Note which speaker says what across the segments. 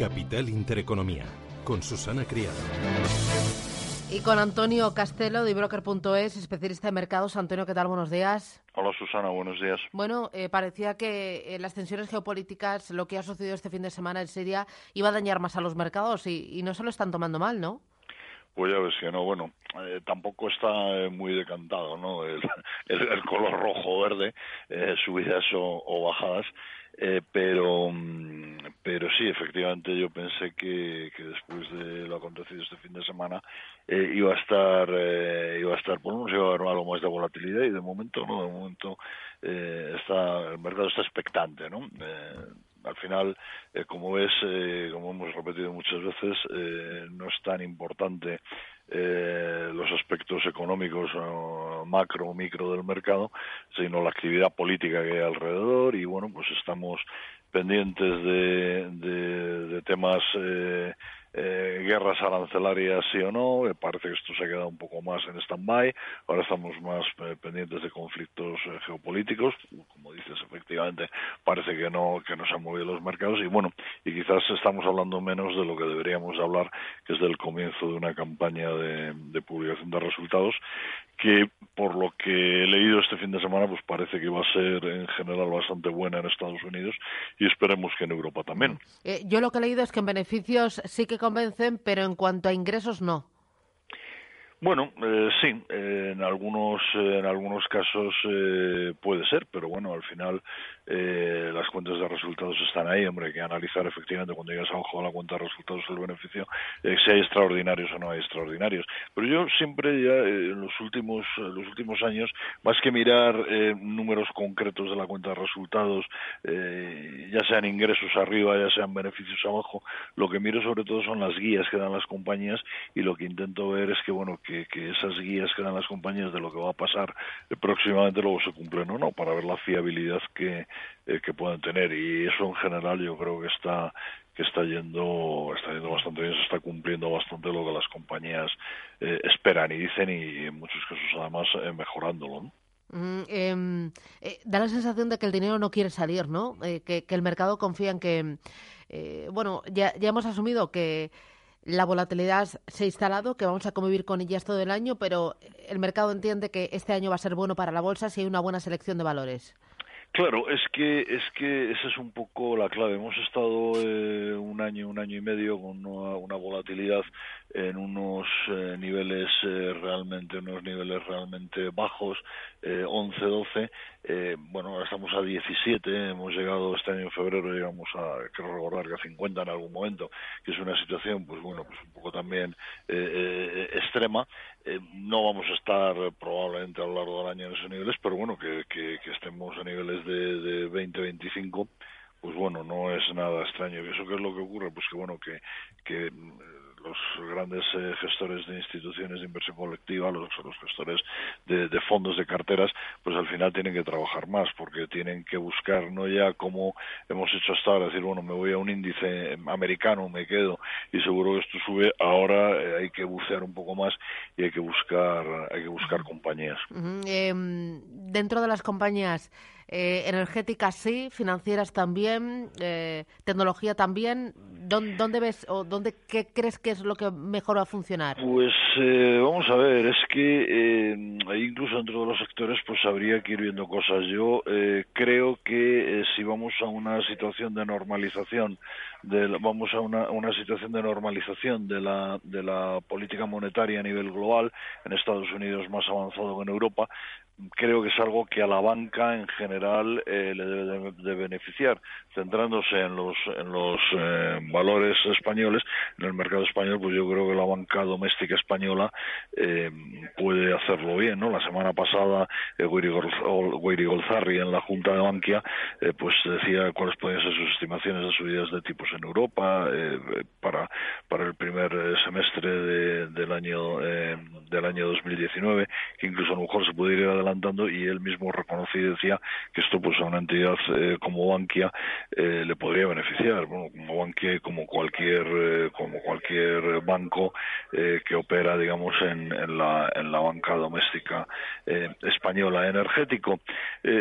Speaker 1: Capital Intereconomía, con Susana Criado.
Speaker 2: Y con Antonio Castelo de Broker.es, especialista de mercados. Antonio, ¿qué tal? Buenos días.
Speaker 3: Hola Susana, buenos días.
Speaker 2: Bueno, eh, parecía que eh, las tensiones geopolíticas, lo que ha sucedido este fin de semana en Siria, iba a dañar más a los mercados y, no se lo están tomando mal, ¿no?
Speaker 3: Pues ya ves que no, bueno, eh, tampoco está muy decantado, ¿no? El, color rojo-verde, subidas o bajadas. Eh, pero, mm, pero sí, efectivamente yo pensé que, que, después de lo acontecido este fin de semana eh, iba a estar, eh, iba a estar, por lo menos iba a haber algo más de volatilidad y de momento no, de momento está, el mercado está expectante, ¿no? Al final, como ves, como hemos repetido muchas veces, no es tan importante eh, los aspectos económicos macro o micro del mercado, sino la actividad política que hay alrededor. Y bueno, pues estamos pendientes de, de, temas eh, eh, guerras arancelarias sí o no, eh, parece que esto se ha quedado un poco más en stand-by, ahora estamos más eh, pendientes de conflictos geopolíticos, como dices, efectivamente parece que no, que no se han movido los mercados. Y bueno, y quizás estamos hablando menos de lo que deberíamos hablar, que es del comienzo de una campaña de publicación de resultados que por lo que he leído este fin de semana pues parece que va a ser en general bastante buena en Estados Unidos y esperemos que en Europa también.
Speaker 2: yo lo que he leído es que en beneficios sí que convencen, pero en cuanto a ingresos no.
Speaker 3: Bueno, eh, sí, en algunos en algunos casos eh, puede ser, pero bueno, al final eh, las cuentas de resultados están ahí, hombre, hay que analizar efectivamente cuando llegas a la cuenta de resultados el beneficio, eh, si hay extraordinarios o no hay extraordinarios. Pero yo siempre ya eh, en los últimos los últimos años, más que mirar números concretos de la cuenta de resultados, ya sean ingresos arriba, ya sean beneficios abajo, lo que miro sobre todo son las guías que dan las compañías y lo que intento ver es que bueno que, que esas guías que dan las compañías de lo que va a pasar próximamente luego se cumplen o no, para ver la fiabilidad que eh, que puedan tener. Y eso en general yo creo que está que está yendo está yendo bastante bien se está cumpliendo bastante lo que las compañías eh, esperan y dicen y en muchos casos además eh, mejorándolo
Speaker 2: mm, em, da la sensación de que el dinero no quiere salir, ¿no? Que, que, el mercado confía en que, bueno, ya, ya hemos asumido que la volatilidad se ha instalado, que vamos a convivir con ellas todo el año, pero el mercado entiende que este año va a ser bueno para la bolsa si hay una buena selección de valores.
Speaker 3: Claro, es que es que esa es un poco la clave. Hemos estado eh, un año, un año y medio con una, volatilidad en unos eh, niveles eh, realmente, unos niveles realmente bajos, 11, 12. bueno, ahora estamos a 17. Hemos llegado este año en febrero, llegamos a, quiero recordar que a 50 en algún momento, que es una situación, pues bueno, pues un poco también extrema. no vamos a estar probablemente a lo largo del año en esos niveles, pero bueno, que, que, que estemos a niveles de, de 2025 pues bueno, no es nada extraño. ¿Eso qué es lo que ocurre? Pues que bueno, que, que los grandes eh, gestores de instituciones de inversión colectiva, los, los gestores de, fondos de carteras, pues al final tienen que trabajar más porque tienen que buscar no ya como hemos hecho hasta ahora, decir, bueno, me voy a un índice americano, me quedo y seguro que esto sube, ahora eh, hay que bucear un poco más y hay que buscar, hay que buscar compañías.
Speaker 2: Em, dentro de las compañías, eh, energéticas sí, financieras también, eh, tecnología también. ¿Dónde, ves o dónde qué crees que es lo que mejor va a funcionar?
Speaker 3: Pues eh, vamos a ver, es que incluso dentro de los sectores pues habría que ir viendo cosas. Yo creo que si vamos a una situación de normalización, de, vamos a una, una situación de normalización de la, de la política monetaria a nivel global, en Estados Unidos más avanzado que en Europa, creo que es algo que a la banca en general eh, le debe de, beneficiar, centrándose en los, en los eh, valores españoles, en el mercado español, pues yo creo que la banca doméstica española eh, puede hacerlo bien, ¿no? La semana pasada, eh, Golzarri en la Junta de Bankia, eh, pues decía cuáles podían ser sus estimaciones de subidas de tipos en Europa eh, para, para el primer semestre del año del año 2019, que incluso a lo mejor se puede ir adelantando y él mismo reconocía y decía que esto pues a una entidad como Bankia le podría beneficiar, bueno, como Bankia como cualquier como cualquier banco que opera digamos en, en, la, en la banca doméstica española energético.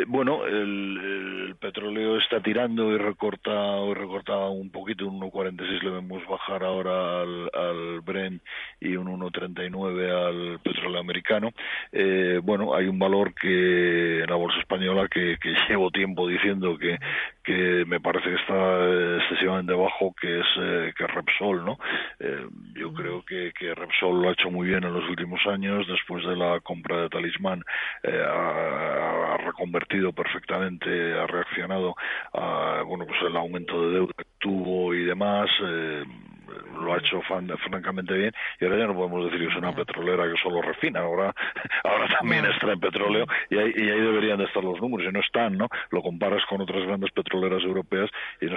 Speaker 3: bueno, el, petróleo está tirando y recorta, y recorta un poquito, un 1,46 le vemos bajar ahora al, al Brent y un 1,39 al petróleo americano. Eh, bueno, hay un valor que en la bolsa española que, que llevo tiempo diciendo que, que me parece que está excesivamente bajo, que es eh, que Repsol, ¿no? Eh, yo creo que, que Repsol lo ha hecho muy bien en los últimos años, después de la compra de Talismán eh, ha, ha, reconvertido perfectamente, ha reaccionado a bueno pues el aumento de deuda que tuvo y demás. Lo ha hecho francamente bien y ahora ya no podemos decir que es una petrolera que solo refina, ahora ahora también extrae petróleo y ahí, y ahí deberían de estar los números y no están, ¿no? Lo comparas con otras grandes petroleras europeas y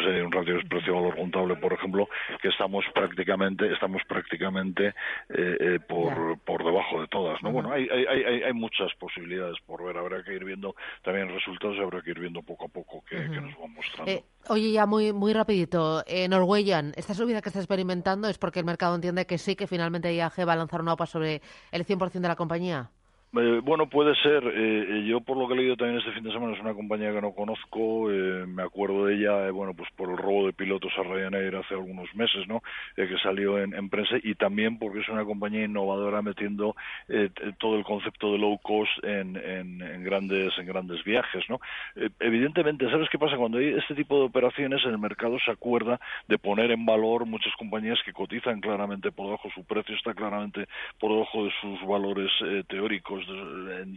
Speaker 3: no de precio-valor contable, por ejemplo, que estamos prácticamente estamos prácticamente eh, eh, por, por debajo de todas, ¿no? Bueno, hay, hay, hay, hay muchas posibilidades por ver, habrá que ir viendo también resultados y habrá que ir viendo poco a poco que, que nos van mostrando.
Speaker 2: Eh, oye, ya muy muy rapidito, eh, Norwegian, esta subida que está experimentando es porque el mercado entiende que sí, que finalmente IAG va a lanzar una OPA sobre el 100% de la compañía?
Speaker 3: Eh, bueno, puede ser. Eh, eh, yo, por lo que he leído también este fin de semana, es una compañía que no conozco. Eh, me acuerdo de ella, bueno, pues por el robo de pilotos a Ryanair hace algunos meses, ¿no? que salió en, en, prensa y también porque es una compañía innovadora metiendo todo el concepto de low cost en, en, en grandes en grandes viajes, ¿no? evidentemente, ¿sabes qué pasa? Cuando hay este tipo de operaciones, el mercado se acuerda de poner en valor muchas compañías que cotizan claramente por debajo, su precio está claramente por debajo de sus valores teóricos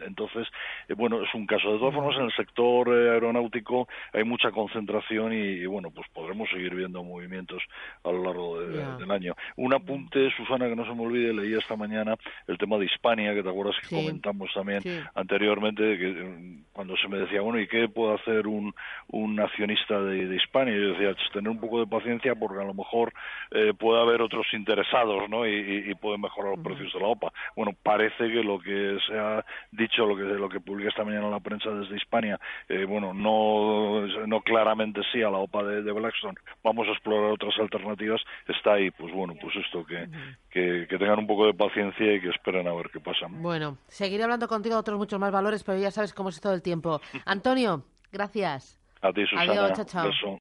Speaker 3: entonces, eh, bueno, es un caso. De todas formas, en el sector eh, aeronáutico hay mucha concentración y, bueno, pues podremos seguir viendo movimientos a lo largo del año. Un apunte, Susana, que no se me olvide, leía esta mañana el tema de Hispania, que te acuerdas que comentamos también anteriormente, que mm, cuando se me decía, bueno, ¿y qué puede hacer un, un accionista de, de Hispania? Yo decía, pues, tener un poco de paciencia porque a lo mejor eh, puede haber otros interesados, ¿no? Y, y, pueden mejorar los precios de la OPA. Bueno, parece que lo que se ha dicho lo que lo que publica esta mañana la prensa desde Hispania, eh, bueno, no, no claramente sí a la OPA de, de, Blackstone, vamos a explorar otras alternativas, está ahí, pues bueno, pues esto que, que, que, tengan un poco de paciencia y que esperen a ver qué pasa.
Speaker 2: Bueno, seguiré hablando contigo de otros muchos más valores, pero ya sabes cómo es todo el tiempo. Antonio, gracias.
Speaker 3: A ti, Susana.
Speaker 2: Adiós, chao, chao.